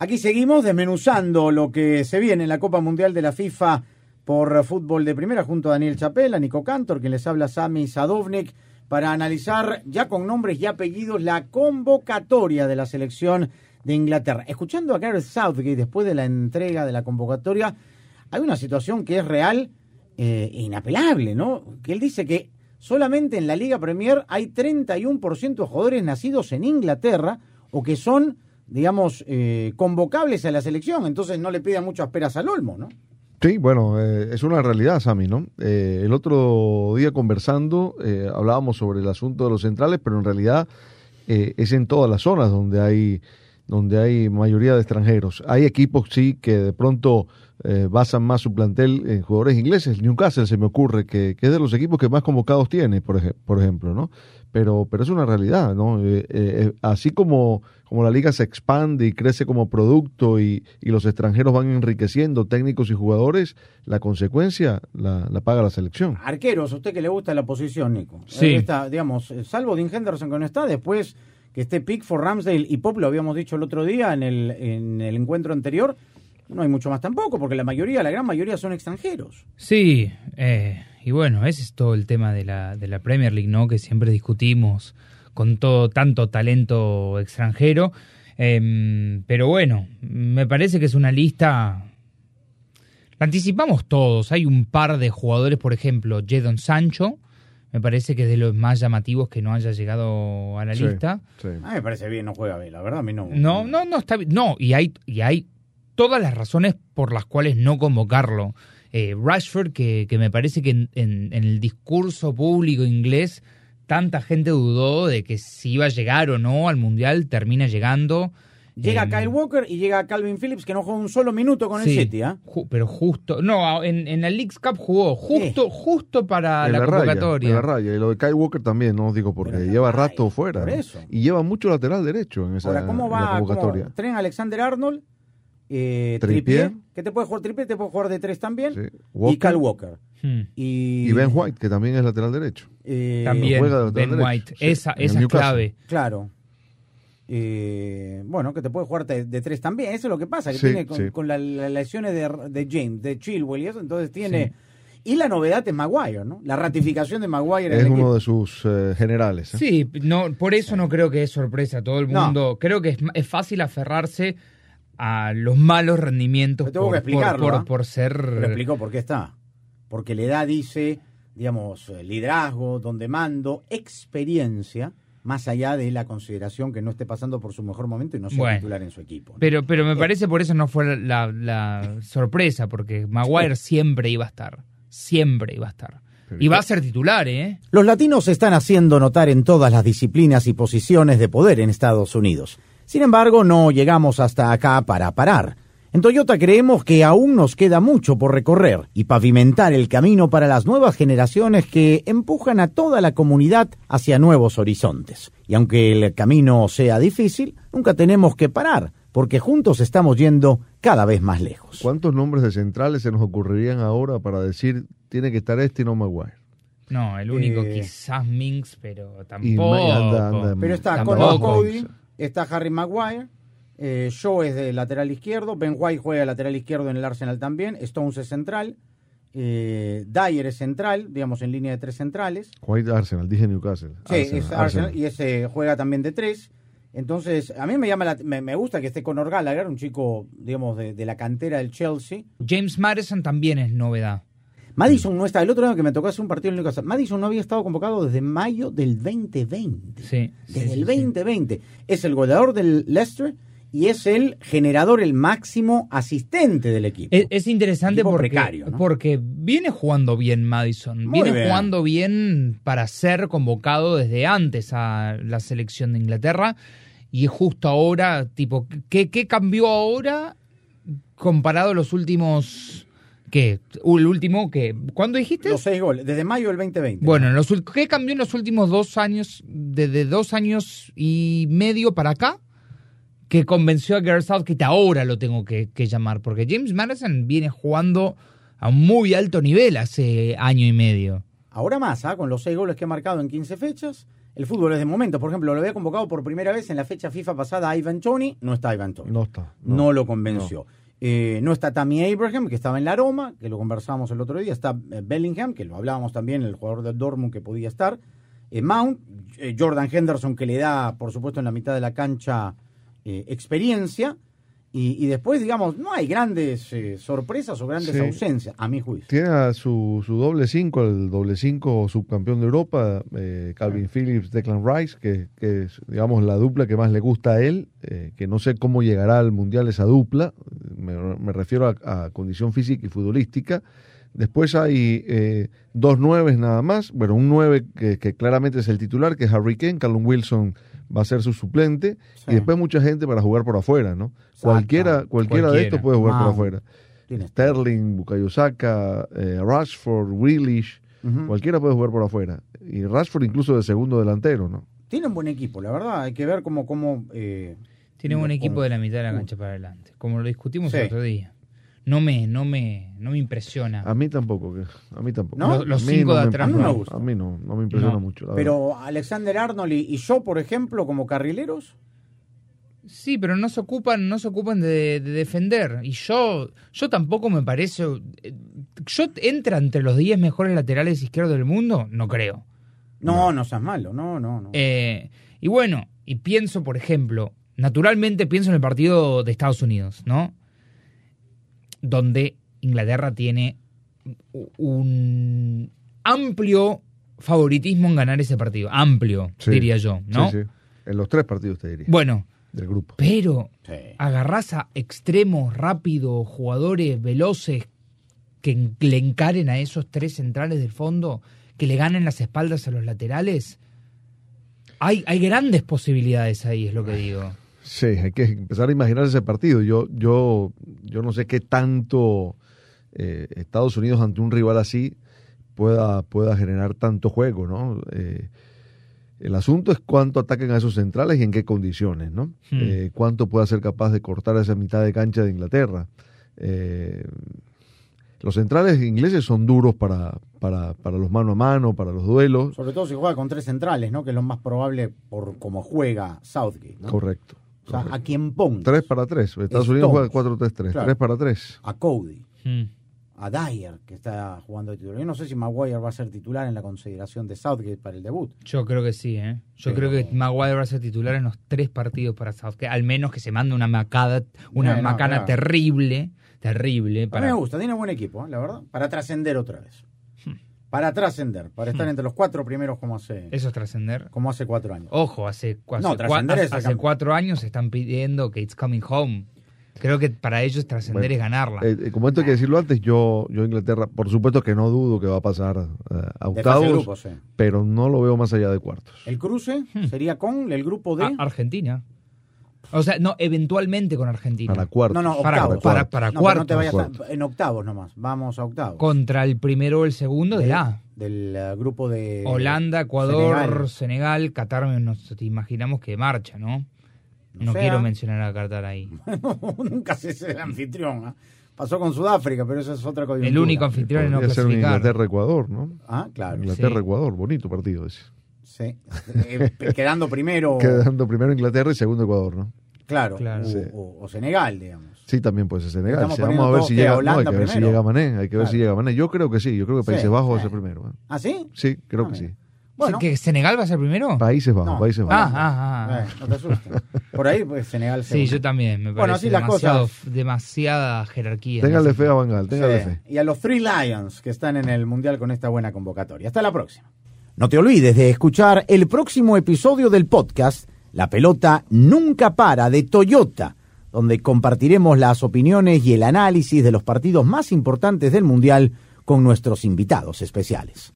Aquí seguimos desmenuzando lo que se viene en la Copa Mundial de la FIFA por fútbol de primera junto a Daniel Chapela, Nico Cantor, quien les habla Sami Sadovnik, para analizar ya con nombres y apellidos la convocatoria de la selección de Inglaterra. Escuchando a Gareth Southgate después de la entrega de la convocatoria, hay una situación que es real e inapelable, ¿no? Que él dice que solamente en la Liga Premier hay 31% de jugadores nacidos en Inglaterra o que son digamos, eh, convocables a la selección, entonces no le pida mucho esperas al Olmo, ¿no? Sí, bueno, eh, es una realidad, Sami, ¿no? Eh, el otro día conversando hablábamos sobre el asunto de los centrales, pero en realidad es en todas las zonas donde hay donde hay mayoría de extranjeros. Hay equipos, sí, que de pronto basan más su plantel en jugadores ingleses. Newcastle se me ocurre que, que es de los equipos que más convocados tiene, por, por ejemplo, ¿no? Pero, pero es una realidad, ¿no? así como como la liga se expande y crece como producto y, los extranjeros van enriqueciendo técnicos y jugadores, la consecuencia la, paga la selección. Arqueros, a usted que le gusta la posición, Nico. Sí. Está, digamos, salvo Dean Henderson que no está, después que esté Pickford, Ramsdale y Pop, lo habíamos dicho el otro día en el, en el encuentro anterior, no hay mucho más tampoco, porque la mayoría, la gran mayoría son extranjeros. Sí, eh, y bueno, ese es todo el tema de la, de la Premier League, ¿no? Que siempre discutimos con todo tanto talento extranjero. Em, pero bueno, me parece que es una lista. La anticipamos todos. Hay un par de jugadores, por ejemplo, Jadon Sancho. Me parece que es de los más llamativos que no haya llegado a la lista. A mí me parece bien, no juega bien, la verdad, a mí no. No, no, no está bien. No, y hay, y hay todas las razones por las cuales no convocarlo. Eh, Rashford, que, que, me parece que en el discurso público inglés tanta gente dudó de que si iba a llegar o no al Mundial, termina llegando. Llega Kyle Walker y llega Calvin Phillips, que no jugó un solo minuto con el City, ¿ah? pero justo, no, en, en la League's Cup jugó, justo, justo para la, convocatoria. la raya, y lo de Kyle Walker también, no digo porque lleva rato fuera. Y lleva mucho lateral derecho en esa ¿cómo va, convocatoria. Tren Alexander Arnold, eh, Tripier, que te puede jugar Tripier, te puede jugar de tres también, y Kyle Walker. Hmm. Y, Ben White, que también es lateral derecho. Eh, también, Ben White. esa, esa es clave. Claro. Eh, bueno, que te puede jugar de, tres también. Eso es lo que pasa, que tiene con, las lesiones de, James, de Chilwell y eso, entonces tiene... Y la novedad es Maguire, ¿no? La ratificación de Maguire. Es uno de sus eh, generales. Sí, no, por eso no creo que es sorpresa. Todo el mundo. Creo que es, es, fácil aferrarse a los malos rendimientos tengo por, que explicarlo, por, por, ser. Lo explico por qué está porque la edad dice, digamos, liderazgo, donde mando, experiencia, más allá de la consideración que no esté pasando por su mejor momento y no sea titular en su equipo. Pero, pero me eh, parece por eso no fue la, sorpresa, porque Maguire siempre iba a estar, siempre iba a estar. Y va a ser titular, ¿eh? Los latinos se están haciendo notar en todas las disciplinas y posiciones de poder en Estados Unidos. Sin embargo, no llegamos hasta acá para parar. En Toyota creemos que aún nos queda mucho por recorrer y pavimentar el camino para las nuevas generaciones que empujan a toda la comunidad hacia nuevos horizontes. Y aunque el camino sea difícil, nunca tenemos que parar, porque juntos estamos yendo cada vez más lejos. ¿Cuántos nombres de centrales se nos ocurrirían ahora para decir tiene que estar este y no Maguire? No, el único eh, quizás Minx, pero tampoco. pero está Conor Cody, está Harry Maguire, eh, Joe es de lateral izquierdo. Ben White juega de lateral izquierdo en el Arsenal también. Stones es central. Eh, Dyer es central, digamos en línea de tres centrales. White Arsenal, dije Newcastle. Sí, es Arsenal, y ese juega también de tres. Entonces, a mí me llama me, gusta que esté con Gallagher, un chico, digamos, de, la cantera del Chelsea. James Madison también es novedad. Madison no está. El otro año que me tocó hacer un partido en Newcastle, Madison no había estado convocado desde mayo del 2020. Sí. Desde el 2020. Es el goleador del Leicester y es el generador, el máximo asistente del equipo. Es, interesante porque, porque viene jugando bien Madison, viene jugando bien para ser convocado desde antes a la selección de Inglaterra y justo ahora, tipo, ¿qué, qué cambió ahora comparado a los últimos... ¿Qué? El último, que ¿Cuándo dijiste? Los seis goles, desde mayo del 2020. Bueno, los, ¿qué cambió en los últimos dos años, desde dos años y medio para acá? que convenció a Gareth Southgate, ahora lo tengo que, llamar, porque James Madison viene jugando a un muy alto nivel hace año y medio. Ahora más, ¿ah? con los seis goles que ha marcado en 15 fechas, el fútbol es de momento. Por ejemplo, lo había convocado por primera vez en la fecha FIFA pasada a Ivan Tony, no está Ivan Tony. No está. No, lo convenció. Eh, no está Tammy Abraham, que estaba en la Roma, que lo conversábamos el otro día. Está eh, Bellingham, que lo hablábamos también, el jugador del Dortmund que podía estar. Eh, Mount, eh, Jordan Henderson, que le da, por supuesto, en la mitad de la cancha experiencia. Y, y después, digamos, no hay grandes eh, sorpresas o grandes Sí. ausencias, a mi juicio. Tiene a su, su doble cinco, el doble cinco subcampeón de Europa, eh, Calvin Phillips, Declan Rice, que, que es, digamos, la dupla que más le gusta a él, eh, que no sé cómo llegará al Mundial esa dupla, me, me refiero a, a condición física y futbolística. Después hay eh, dos nueves nada más, bueno, un nueve que, que claramente es el titular, que es Harry Kane, Callum Wilson va a ser su suplente, Sí. y después mucha gente para jugar por afuera, ¿no? Cualquiera, cualquiera, de estos puede jugar por afuera. Sterling, Bukayo Saka, eh, Rashford, Grealish, Ujú. cualquiera puede jugar por afuera. Y Rashford incluso de segundo delantero, ¿no? Tiene un buen equipo, la verdad. Hay que ver cómo. cómo eh, Tiene buen cómo- equipo de la mitad de la cancha para adelante, como lo discutimos Sí. el otro día. No me, no me, no me impresiona. A mí tampoco, que- a mí tampoco. ¿No? Los- los A mí cinco de me- atrás A mí me no, gusta. A mí no, no me impresiona No. mucho. la verdad. Pero Alexander Arnold y, y yo, por ejemplo, como carrileros. Sí, pero no se ocupan, no se ocupan de, de defender. Y yo, yo tampoco me parece. eh, ¿Yo entra entre los 10 mejores laterales izquierdos del mundo? No creo. No, no, seas malo, no, no, no. Eh, y bueno, y pienso, por ejemplo, naturalmente pienso en el partido de Estados Unidos, ¿no? Donde Inglaterra tiene un amplio favoritismo en ganar ese partido. Amplio, Sí. diría yo, ¿no? Sí, sí. En los tres partidos te diría, Bueno, del grupo. pero Sí. agarrás a extremos rápidos, jugadores veloces que le encaren a esos tres centrales del fondo, que le ganen las espaldas a los laterales. Hay, hay grandes posibilidades ahí, es lo que digo. Sí, hay que empezar a imaginar ese partido. Yo, yo, yo no sé qué tanto eh, Estados Unidos ante un rival así pueda, pueda generar tanto juego, ¿no? Eh, el asunto es cuánto ataquen a esos centrales y en qué condiciones, ¿no? Hmm. Eh, cuánto pueda ser capaz de cortar esa mitad de cancha de Inglaterra. Eh, los centrales ingleses son duros para, para, para los mano a mano, para los duelos. Sobre todo si juega con tres centrales, ¿no? Que es lo más probable por cómo juega Southgate. ¿no? Correcto. O sea, a quien ponga. Tres para tres. Estados Es Unidos juega todos. 4-3-3. Claro. Tres para tres. A Cody, Hmm. a Dyer, que está jugando de titular. Yo no sé si Maguire va a ser titular en la consideración de Southgate para el debut. Yo creo que sí, ¿eh? Yo Pero- creo que Maguire va a ser titular en los tres partidos para Southgate. Al menos que se mande una macada, una no, macana claro. terrible, terrible. A mí Para... me gusta, tiene buen equipo, ¿eh? la verdad. Para trascender otra vez. Hmm. Para trascender, para estar entre los cuatro primeros como hace, Eso es trascender. como hace cuatro años. Ojo, hace, hace, No, cua- trascender es hace cuatro años están pidiendo que It's Coming Home. Creo que para ellos trascender Bueno, es ganarla. Eh, eh, como esto hay que decirlo antes, yo, yo Inglaterra, por supuesto que no dudo que va a pasar eh, a octavos, grupos, sí. pero no lo veo más allá de cuartos. El cruce Hmm. sería con el grupo de... A- Argentina. O sea, no, eventualmente con Argentina. Para cuartos. no, no, para- octavos. para- para No, te vayas a- en octavos nomás. Vamos a octavos. Contra el primero o el segundo de la Del eh, grupo de... Holanda, Ecuador, Senegal. Senegal, Qatar, nos te imaginamos que marcha, ¿no? No sea. quiero mencionar a Qatar ahí. Nunca se es el anfitrión. ¿ah? Pasó con Sudáfrica, pero eso es otra coyuntura. El único anfitrión en no Podría ser un clasificar. Inglaterra-Ecuador, ¿no? Ah, claro. Inglaterra-Ecuador, bonito partido ese. Sí. Eh, quedando primero, Quedando primero Inglaterra y segundo Ecuador, ¿no? claro, Claro. o, Sí. o- o Senegal, digamos. Sí, también puede ser Senegal. Estamos Sí, vamos a ver si llega, no, Holanda hay que ver si primero. llega Mané, hay que ver Claro. si llega Mané. Yo creo que sí, yo creo que Países Sí, Bajos va a sí. ser primero. ¿eh? ¿Ah, sí? Sí, creo Ah, que sí. Bueno, ¿Que Senegal va a ser primero? Países Bajos, No. Países Bajos. Ah, ah, ah. eh, no te asustes. Por ahí, pues Senegal Sí, segundo. yo también. Me Bueno, parece así las cosas. demasiada jerarquía. Téngale fe a Bangal, téngale Sí. fe. Y a los Three Lions que están en el Mundial con esta buena convocatoria. Hasta la próxima. No te olvides de escuchar el próximo episodio del podcast La pelota nunca para de Toyota, donde compartiremos las opiniones y el análisis de los partidos más importantes del Mundial con nuestros invitados especiales.